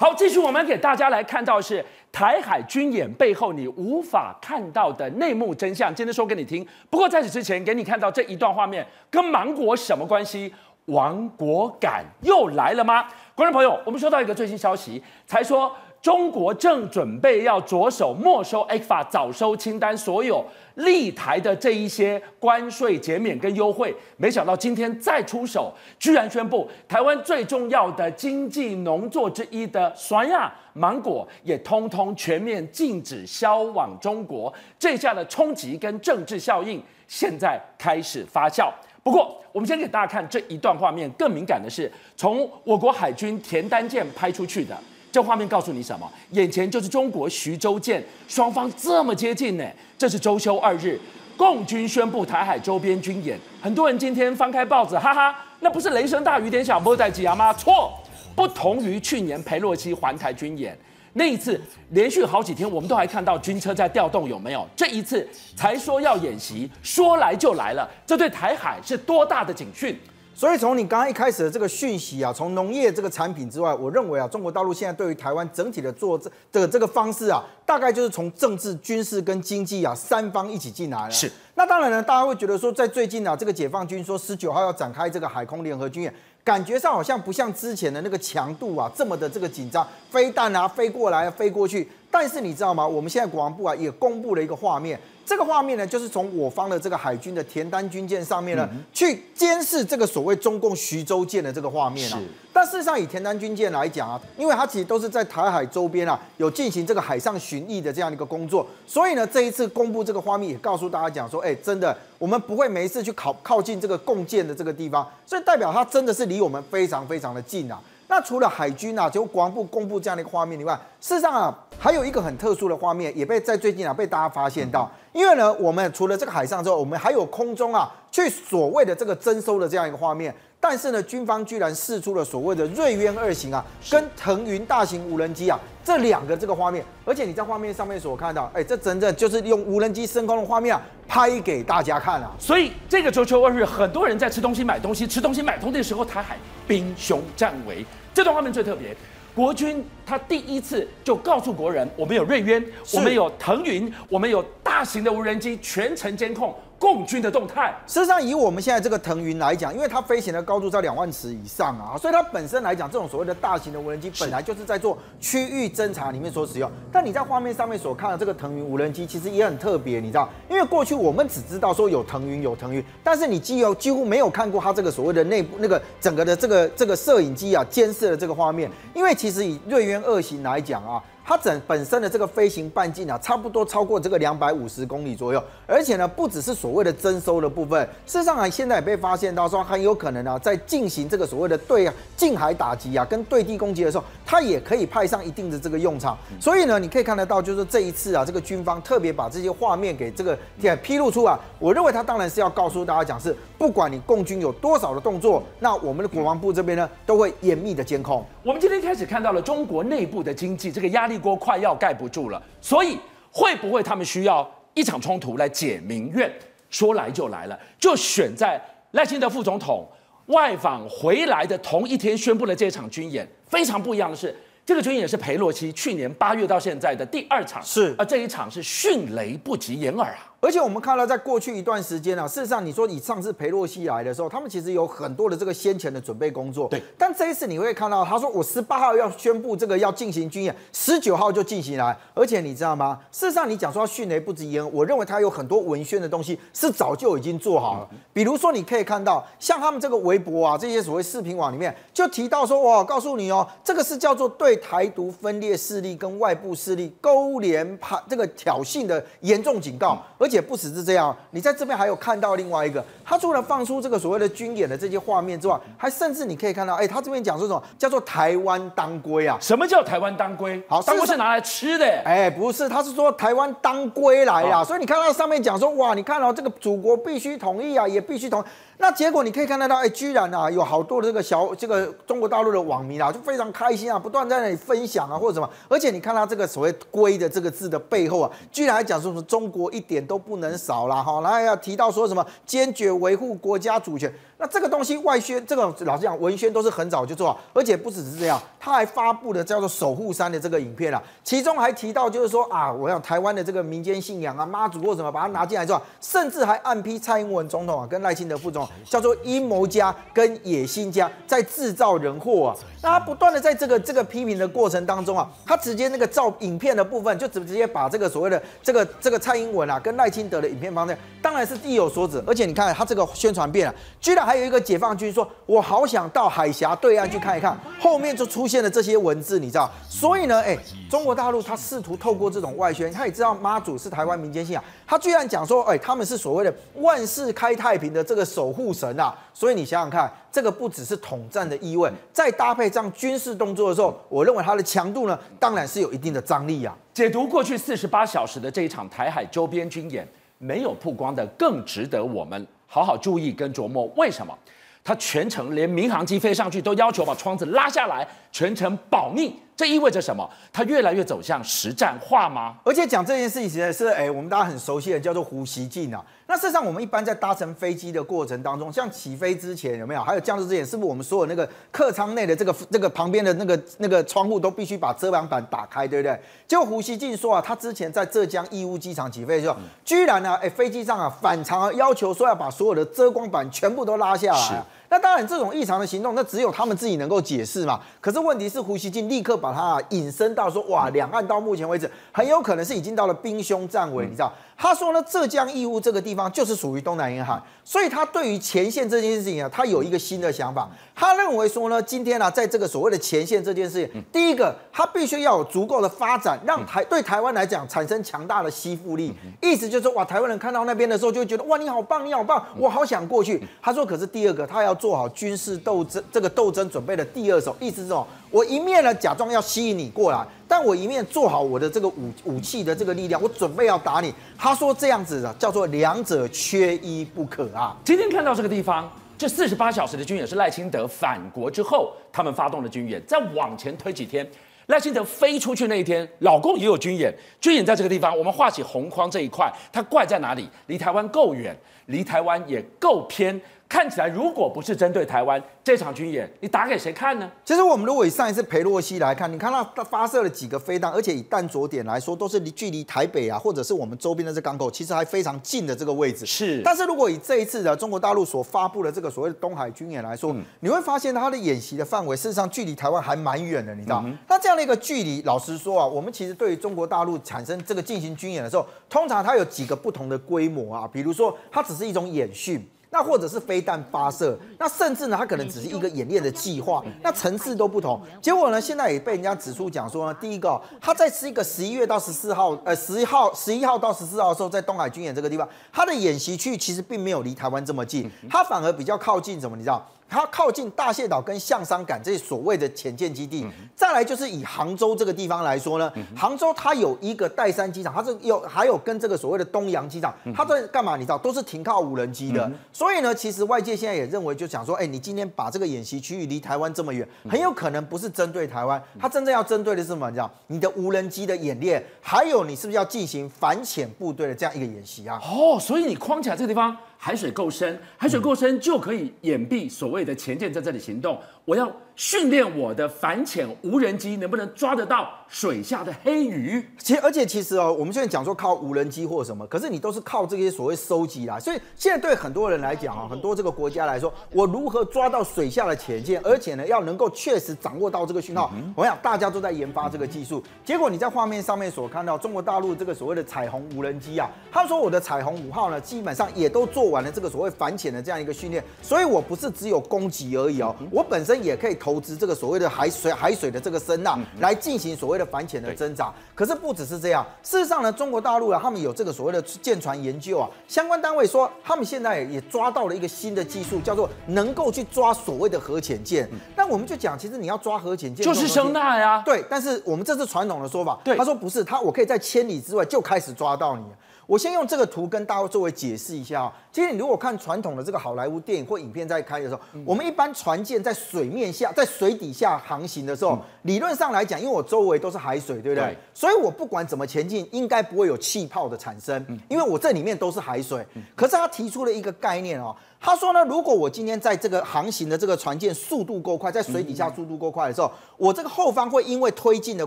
好，继续我们给大家来看到是台海军演背后你无法看到的内幕真相。今天说给你听。不过在此之前，给你看到这一段画面，跟芒果什么关系？亡国感又来了吗？观众朋友，我们收到一个最新消息，才说。中国正准备要着手没收 ECFA 早收清单所有利台的这一些关税减免跟优惠，没想到今天再出手，居然宣布台湾最重要的经济农作之一的酸亚芒果也通通全面禁止销往中国。这下的冲击跟政治效应现在开始发酵。不过，我们先给大家看这一段画面，更敏感的是从我国海军田单舰拍出去的。这画面告诉你什么？眼前就是中国徐州舰，双方这么接近呢。这是周休二日，共军宣布台海周边军演。很多人今天翻开报纸，哈哈，那不是雷声大雨点小，莫在挤牙吗？错，不同于去年裴洛西环台军演，那一次连续好几天，我们都还看到军车在调动，有没有？这一次才说要演习，说来就来了，这对台海是多大的警讯？所以从你刚刚一开始的这个讯息啊，从农业这个产品之外，我认为啊，中国大陆现在对于台湾整体的做这的这个方式啊，大概就是从政治、军事跟经济啊三方一起进来了。是。那当然呢，大家会觉得说，在最近啊，这个解放军说十九号要展开这个海空联合军演，感觉上好像不像之前的那个强度啊这么的这个紧张，飞弹啊飞过来飞过去。但是你知道吗？我们现在国防部啊也公布了一个画面。这个画面呢，就是从我方的这个海军的田单军舰上面呢，嗯、去监视这个所谓中共徐州舰的这个画面啊。是。但事实上，以田单军舰来讲啊，因为它其实都是在台海周边啊，有进行这个海上巡弋的这样的一个工作，所以呢，这一次公布这个画面，也告诉大家讲说，哎，真的，我们不会每一次去靠靠近这个共建的这个地方，所以代表它真的是离我们非常非常的近啊。那除了海军啊，就国防部公布这样的一个画面以外，事实上啊，还有一个很特殊的画面，也被在最近啊被大家发现到。因为呢，我们除了这个海上之后，我们还有空中啊，去所谓的这个征收的这样一个画面。但是呢，军方居然试出了所谓的瑞渊二型啊，跟腾云大型无人机啊这两个这个画面。而且你在画面上面所看到，哎，这真正就是用无人机升空的画面啊，拍给大家看啊。所以这个周秋二日，很多人在吃东西、买东西、吃东西、买东西的时候，台海兵凶战危。这段画面最特别，国军他第一次就告诉国人，我们有瑞渊，我们有腾云，我们有大型的无人机，全程监控。共军的动态，事实上，以我们现在这个腾云来讲，因为它飞行的高度在两万尺以上啊，所以它本身来讲，这种所谓的大型的无人机本来就是在做区域侦察里面所使用。但你在画面上面所看的这个腾云无人机，其实也很特别，你知道，因为过去我们只知道说有腾云有腾云，但是你几乎几乎没有看过它这个所谓的内部那个整个的这个这个摄影机啊监视的这个画面。因为其实以瑞渊二型来讲啊。它整本身的这个飞行半径啊，差不多超过这个两百五十公里左右，而且呢，不只是所谓的征收的部分，事实上啊，现在也被发现到说很有可能啊，在进行这个所谓的对近海打击啊，跟对地攻击的时候，它也可以派上一定的这个用场。所以呢，你可以看得到，就是这一次啊，这个军方特别把这些画面给这个给披露出来。我认为他当然是要告诉大家讲是，不管你共军有多少的动作，那我们的国防部这边呢，都会严密的监控。我们今天开始看到了中国内部的经济这个压力锅快要盖不住了，所以会不会他们需要一场冲突来解民怨？说来就来了，就选在赖清德副总统外访回来的同一天宣布了这场军演。非常不一样的是，这个军演是裴洛西去年八月到现在的第二场，是而这一场是迅雷不及掩耳啊。而且我们看到，在过去一段时间啊，事实上，你说以上次裴洛西来的时候，他们其实有很多的这个先前的准备工作。对。但这一次你会看到，他说我十八号要宣布这个要进行军演，十九号就进行来。而且你知道吗？事实上，你讲说迅雷不及掩耳，我认为他有很多文宣的东西是早就已经做好了。比如说，你可以看到，像他们这个微博啊，这些所谓视频网里面就提到说，哇，告诉你哦，这个是叫做对台独分裂势力跟外部势力勾连派这个挑衅的严重警告。而且不只是这样。你在这边还有看到另外一个，他除了放出这个所谓的军演的这些画面之外，还甚至你可以看到，哎，他这边讲说什么叫做台湾当归啊？什么叫台湾当归？好，当归是拿来吃的。哎，不是，他是说台湾当归来啊。所以你看到上面讲说，哇，你看到这个祖国必须统一啊，也必须统。那结果你可以看得到，哎，居然啊，有好多的这个小这个中国大陆的网民啊，就非常开心啊，不断在那里分享啊，或者什么。而且你看他这个所谓“归”的这个字的背后啊，居然还讲说什么中国一点都不能少啦，哈，然后要提到说什么坚决维护国家主权。那这个东西外宣，这个老实讲，文宣都是很早就做好，而且不只是这样，他还发布了叫做“守护山”的这个影片啊，其中还提到就是说啊，我要台湾的这个民间信仰啊，妈祖或什么，把它拿进来之后，甚至还暗批蔡英文总统啊，跟赖清德副总统叫做阴谋家跟野心家，在制造人祸啊。那他不断的在这个这个批评的过程当中啊，他直接那个照影片的部分，就直直接把这个所谓的这个这个蔡英文啊，跟赖清德的影片放在，当然是意有所指，而且你看他这个宣传片啊，居然。还有一个解放军说：“我好想到海峡对岸去看一看。”后面就出现了这些文字，你知道？所以呢，哎，中国大陆他试图透过这种外宣，他也知道妈祖是台湾民间信仰，他居然讲说：“哎，他们是所谓的万世开太平的这个守护神啊！”所以你想想看，这个不只是统战的意味，再搭配这样军事动作的时候，我认为它的强度呢，当然是有一定的张力啊。解读过去四十八小时的这一场台海周边军演，没有曝光的更值得我们。好好注意跟琢磨，为什么他全程连民航机飞上去都要求把窗子拉下来，全程保密？这意味着什么？它越来越走向实战化吗？而且讲这件事情呢，是哎，我们大家很熟悉的，叫做胡锡进啊。那事实上，我们一般在搭乘飞机的过程当中，像起飞之前有没有，还有降落之前，是不是我们所有那个客舱内的这个这个旁边的那个那个窗户都必须把遮阳板打开，对不对？结果胡锡进说啊，他之前在浙江义乌机场起飞的时候，居然呢，哎，飞机上啊反常要求说要把所有的遮光板全部都拉下来。那当然，这种异常的行动，那只有他们自己能够解释嘛。可是问题是，胡锡进立刻把它引申到说，哇，两岸到目前为止，很有可能是已经到了兵凶战危，你知道？他说呢，浙江义乌这个地方就是属于东南沿海，所以他对于前线这件事情啊，他有一个新的想法。他认为说呢，今天呢、啊，在这个所谓的前线这件事情，第一个，他必须要有足够的发展，让台对台湾来讲产生强大的吸附力。意思就是说，哇，台湾人看到那边的时候，就会觉得哇，你好棒，你好棒，我好想过去。他说，可是第二个，他要做好军事斗争这个斗争准备的第二手，意思是说。我一面呢，假装要吸引你过来，但我一面做好我的这个武武器的这个力量，我准备要打你。他说这样子的叫做两者缺一不可啊。今天看到这个地方，这四十八小时的军演是赖清德返国之后他们发动的军演。再往前推几天，赖清德飞出去那一天，老共也有军演。军演在这个地方，我们画起红框这一块，它怪在哪里？离台湾够远，离台湾也够偏。看起来，如果不是针对台湾这场军演，你打给谁看呢？其实我们如果以上一次裴洛西来看，你看到他发射了几个飞弹，而且以弹着点来说，都是离距离台北啊，或者是我们周边的这港口，其实还非常近的这个位置。是。但是如果以这一次的中国大陆所发布的这个所谓的东海军演来说，嗯、你会发现它的演习的范围事实上距离台湾还蛮远的，你知道？嗯、那这样的一个距离，老实说啊，我们其实对于中国大陆产生这个进行军演的时候，通常它有几个不同的规模啊，比如说它只是一种演训。那或者是飞弹发射，那甚至呢，它可能只是一个演练的计划，那层次都不同。结果呢，现在也被人家指出讲说呢，第一个，它在是一个十一月到十四号，呃，十一号、十一号到十四号的时候，在东海军演这个地方，它的演习区其实并没有离台湾这么近，它反而比较靠近什么？你知道？它靠近大蟹岛跟象山港这些所谓的潜舰基地，再来就是以杭州这个地方来说呢，杭州它有一个岱山机场，它是有还有跟这个所谓的东洋机场，它在干嘛？你知道，都是停靠无人机的。所以呢，其实外界现在也认为，就想说，哎，你今天把这个演习区域离台湾这么远，很有可能不是针对台湾，它真正要针对的是什么？你知道，你的无人机的演练，还有你是不是要进行反潜部队的这样一个演习啊？哦，所以你框起来这个地方。海水够深，海水够深就可以掩蔽所谓的潜舰在这里行动。我要训练我的反潜无人机能不能抓得到水下的黑鱼。其而且其实哦，我们现在讲说靠无人机或什么，可是你都是靠这些所谓收集啦。所以现在对很多人来讲啊，很多这个国家来说，我如何抓到水下的潜舰，而且呢要能够确实掌握到这个讯号，我想大家都在研发这个技术。结果你在画面上面所看到中国大陆这个所谓的彩虹无人机啊，他说我的彩虹五号呢，基本上也都做。完了这个所谓反潜的这样一个训练，所以我不是只有攻击而已哦，我本身也可以投资这个所谓的海水海水的这个声纳来进行所谓的反潜的挣扎。可是不只是这样，事实上呢，中国大陆啊，他们有这个所谓的舰船研究啊，相关单位说，他们现在也抓到了一个新的技术，叫做能够去抓所谓的核潜舰。那我们就讲，其实你要抓核潜舰，就是声呐呀。对，但是我们这是传统的说法。对，他说不是，他我可以在千里之外就开始抓到你。我先用这个图跟大家作为解释一下啊。其实你如果看传统的这个好莱坞电影或影片在开的时候，我们一般船舰在水面下、在水底下航行的时候，理论上来讲，因为我周围都是海水，对不对？所以我不管怎么前进，应该不会有气泡的产生，因为我这里面都是海水。可是他提出了一个概念哦。他说呢，如果我今天在这个航行的这个船舰速度够快，在水底下速度够快的时候，我这个后方会因为推进的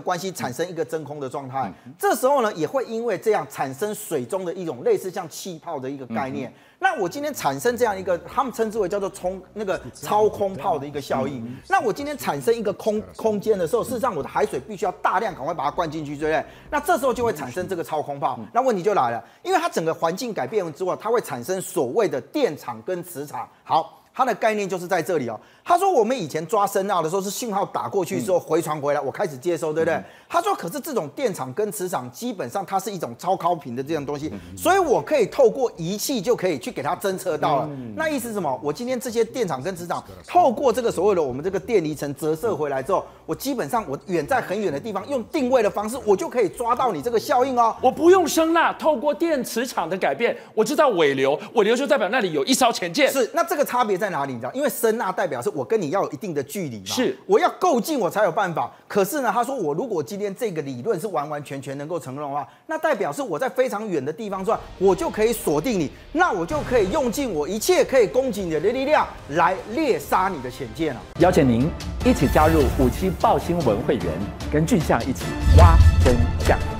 关系产生一个真空的状态，这时候呢也会因为这样产生水中的一种类似像气泡的一个概念。那我今天产生这样一个，他们称之为叫做冲那个超空泡的一个效应。那我今天产生一个空空间的时候，事实上我的海水必须要大量赶快把它灌进去，对不对？那这时候就会产生这个超空泡。那问题就来了，因为它整个环境改变之后，它会产生所谓的电场跟磁场。好。它的概念就是在这里哦。他说我们以前抓声纳的时候是信号打过去之后回传回来，我开始接收，对不对？他说可是这种电场跟磁场基本上它是一种超高频的这样东西，所以我可以透过仪器就可以去给它侦测到了。那意思是什么？我今天这些电场跟磁场透过这个所谓的我们这个电离层折射回来之后，我基本上我远在很远的地方用定位的方式，我就可以抓到你这个效应哦。我不用声呐，透过电磁场的改变，我知道尾流，尾流就代表那里有一艘潜舰。是，那这个差别在哪里？你知道？因为声呐代表是我跟你要有一定的距离嘛，是，我要够近我才有办法。可是呢，他说我如果今天这个理论是完完全全能够成功的话，那代表是我在非常远的地方转，我就可以锁定你，那我就可以用尽我一切可以攻击你的力量来猎杀你的潜舰了。邀请您一起加入五七报新闻会员，跟俊相一起挖真相。